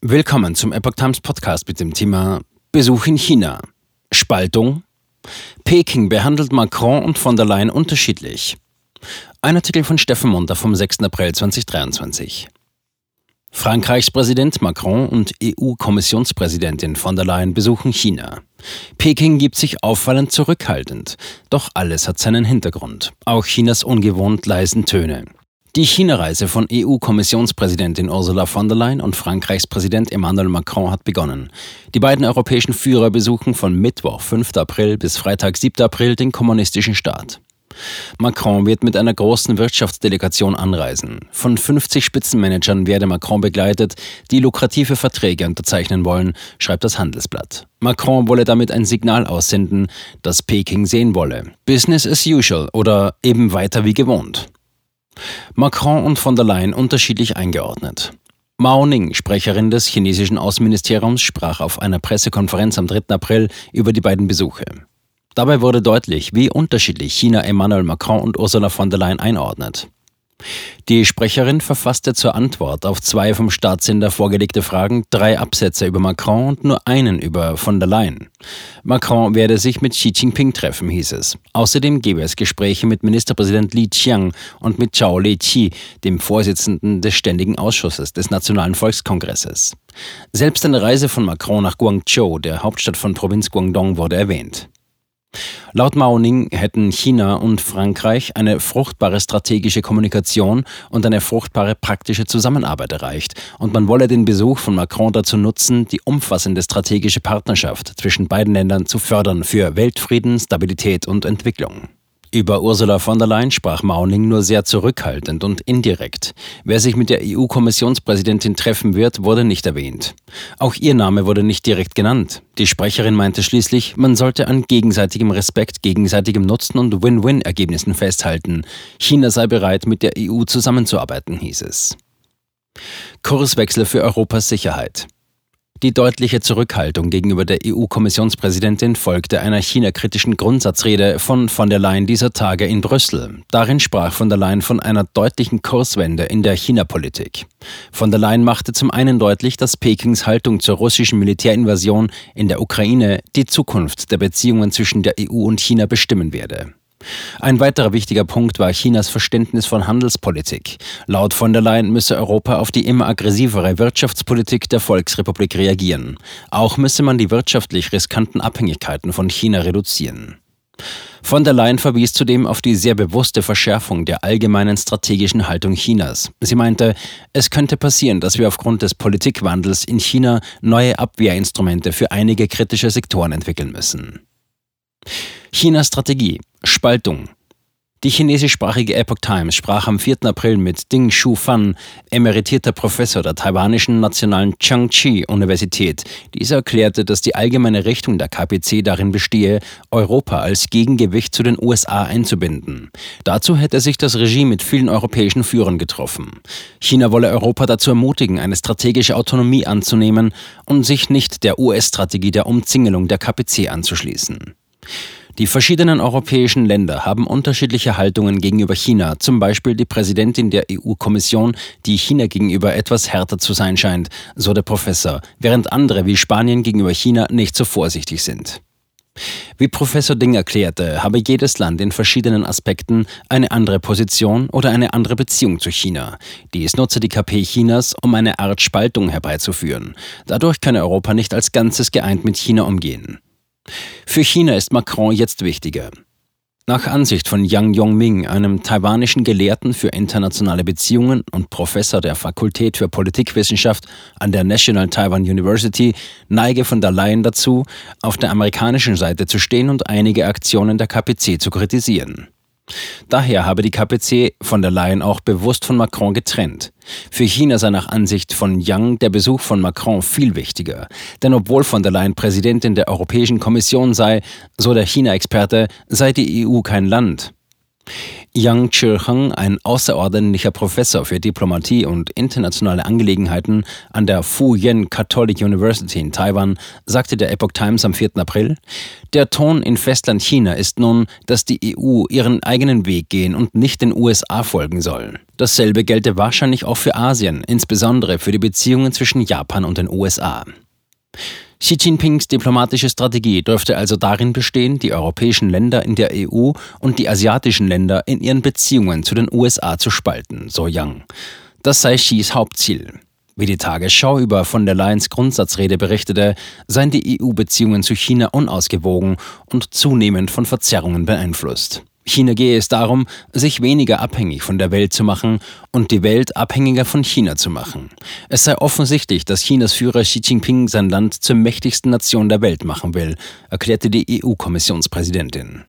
Willkommen zum Epoch Times Podcast mit dem Thema Besuch in China. Spaltung. Peking behandelt Macron und von der Leyen unterschiedlich. Ein Artikel von Steffen Munter vom 6. April 2023. Frankreichs Präsident Macron und EU-Kommissionspräsidentin von der Leyen besuchen China. Peking gibt sich auffallend zurückhaltend, doch alles hat seinen Hintergrund, auch Chinas ungewohnt leisen Töne. Die China-Reise von EU-Kommissionspräsidentin Ursula von der Leyen und Frankreichs Präsident Emmanuel Macron hat begonnen. Die beiden europäischen Führer besuchen von Mittwoch, 5. April bis Freitag, 7. April den kommunistischen Staat. Macron wird mit einer großen Wirtschaftsdelegation anreisen. Von 50 Spitzenmanagern werde Macron begleitet, die lukrative Verträge unterzeichnen wollen, schreibt das Handelsblatt. Macron wolle damit ein Signal aussenden, das Peking sehen wolle. Business as usual oder eben weiter wie gewohnt. Macron und von der Leyen unterschiedlich eingeordnet. Mao Ning, Sprecherin des chinesischen Außenministeriums, sprach auf einer Pressekonferenz am 3. April über die beiden Besuche. Dabei wurde deutlich, wie unterschiedlich China Emmanuel Macron und Ursula von der Leyen einordnet. Die Sprecherin verfasste zur Antwort auf zwei vom Staatssender vorgelegte Fragen drei Absätze über Macron und nur einen über von der Leyen. Macron werde sich mit Xi Jinping treffen, hieß es. Außerdem gebe es Gespräche mit Ministerpräsident Li Qiang und mit Zhao Leqi, dem Vorsitzenden des Ständigen Ausschusses des Nationalen Volkskongresses. Selbst eine Reise von Macron nach Guangzhou, der Hauptstadt von Provinz Guangdong, wurde erwähnt. Laut Mao Ning hätten China und Frankreich eine fruchtbare strategische Kommunikation und eine fruchtbare praktische Zusammenarbeit erreicht, und man wolle den Besuch von Macron dazu nutzen, die umfassende strategische Partnerschaft zwischen beiden Ländern zu fördern für Weltfrieden, Stabilität und Entwicklung. Über Ursula von der Leyen sprach Mauning nur sehr zurückhaltend und indirekt. Wer sich mit der EU-Kommissionspräsidentin treffen wird, wurde nicht erwähnt. Auch ihr Name wurde nicht direkt genannt. Die Sprecherin meinte schließlich, man sollte an gegenseitigem Respekt, gegenseitigem Nutzen und Win-Win-Ergebnissen festhalten. China sei bereit, mit der EU zusammenzuarbeiten, hieß es. Kurswechsel für Europas Sicherheit. Die deutliche Zurückhaltung gegenüber der EU-Kommissionspräsidentin folgte einer China-kritischen Grundsatzrede von von der Leyen dieser Tage in Brüssel. Darin sprach von der Leyen von einer deutlichen Kurswende in der China-Politik. Von der Leyen machte zum einen deutlich, dass Pekings Haltung zur russischen Militärinvasion in der Ukraine die Zukunft der Beziehungen zwischen der EU und China bestimmen werde. Ein weiterer wichtiger Punkt war Chinas Verständnis von Handelspolitik. Laut von der Leyen müsse Europa auf die immer aggressivere Wirtschaftspolitik der Volksrepublik reagieren. Auch müsse man die wirtschaftlich riskanten Abhängigkeiten von China reduzieren. Von der Leyen verwies zudem auf die sehr bewusste Verschärfung der allgemeinen strategischen Haltung Chinas. Sie meinte, es könnte passieren, dass wir aufgrund des Politikwandels in China neue Abwehrinstrumente für einige kritische Sektoren entwickeln müssen. Chinas Strategie Spaltung. Die chinesischsprachige Epoch Times sprach am 4. April mit Ding Shu Fan, emeritierter Professor der taiwanischen nationalen Changchi-Universität. Dieser erklärte, dass die allgemeine Richtung der KPC darin bestehe, Europa als Gegengewicht zu den USA einzubinden. Dazu hätte sich das Regime mit vielen europäischen Führern getroffen. China wolle Europa dazu ermutigen, eine strategische Autonomie anzunehmen und sich nicht der US-Strategie der Umzingelung der KPC anzuschließen. Die verschiedenen europäischen Länder haben unterschiedliche Haltungen gegenüber China, zum Beispiel die Präsidentin der EU-Kommission, die China gegenüber etwas härter zu sein scheint, so der Professor, während andere wie Spanien gegenüber China nicht so vorsichtig sind. Wie Professor Ding erklärte, habe jedes Land in verschiedenen Aspekten eine andere Position oder eine andere Beziehung zu China. Dies nutze die KP Chinas, um eine Art Spaltung herbeizuführen. Dadurch könne Europa nicht als Ganzes geeint mit China umgehen. Für China ist Macron jetzt wichtiger. Nach Ansicht von Yang Yongming, einem taiwanischen Gelehrten für internationale Beziehungen und Professor der Fakultät für Politikwissenschaft an der National Taiwan University, neige von der Leyen dazu, auf der amerikanischen Seite zu stehen und einige Aktionen der KPC zu kritisieren. Daher habe die KPC von der Leyen auch bewusst von Macron getrennt. Für China sei nach Ansicht von Yang der Besuch von Macron viel wichtiger. Denn obwohl von der Leyen Präsidentin der Europäischen Kommission sei, so der China-Experte, sei die EU kein Land. Yang Chil-hung, ein außerordentlicher Professor für Diplomatie und internationale Angelegenheiten an der Fu Yen Catholic University in Taiwan, sagte der Epoch Times am 4. April, der Ton in Festland China ist nun, dass die EU ihren eigenen Weg gehen und nicht den USA folgen soll. Dasselbe gelte wahrscheinlich auch für Asien, insbesondere für die Beziehungen zwischen Japan und den USA. Xi Jinpings diplomatische Strategie dürfte also darin bestehen, die europäischen Länder in der EU und die asiatischen Länder in ihren Beziehungen zu den USA zu spalten, so Yang. Das sei Xis Hauptziel. Wie die Tagesschau über von der Leyens Grundsatzrede berichtete, seien die EU-Beziehungen zu China unausgewogen und zunehmend von Verzerrungen beeinflusst. China gehe es darum, sich weniger abhängig von der Welt zu machen und die Welt abhängiger von China zu machen. Es sei offensichtlich, dass Chinas Führer Xi Jinping sein Land zur mächtigsten Nation der Welt machen will, erklärte die EU-Kommissionspräsidentin.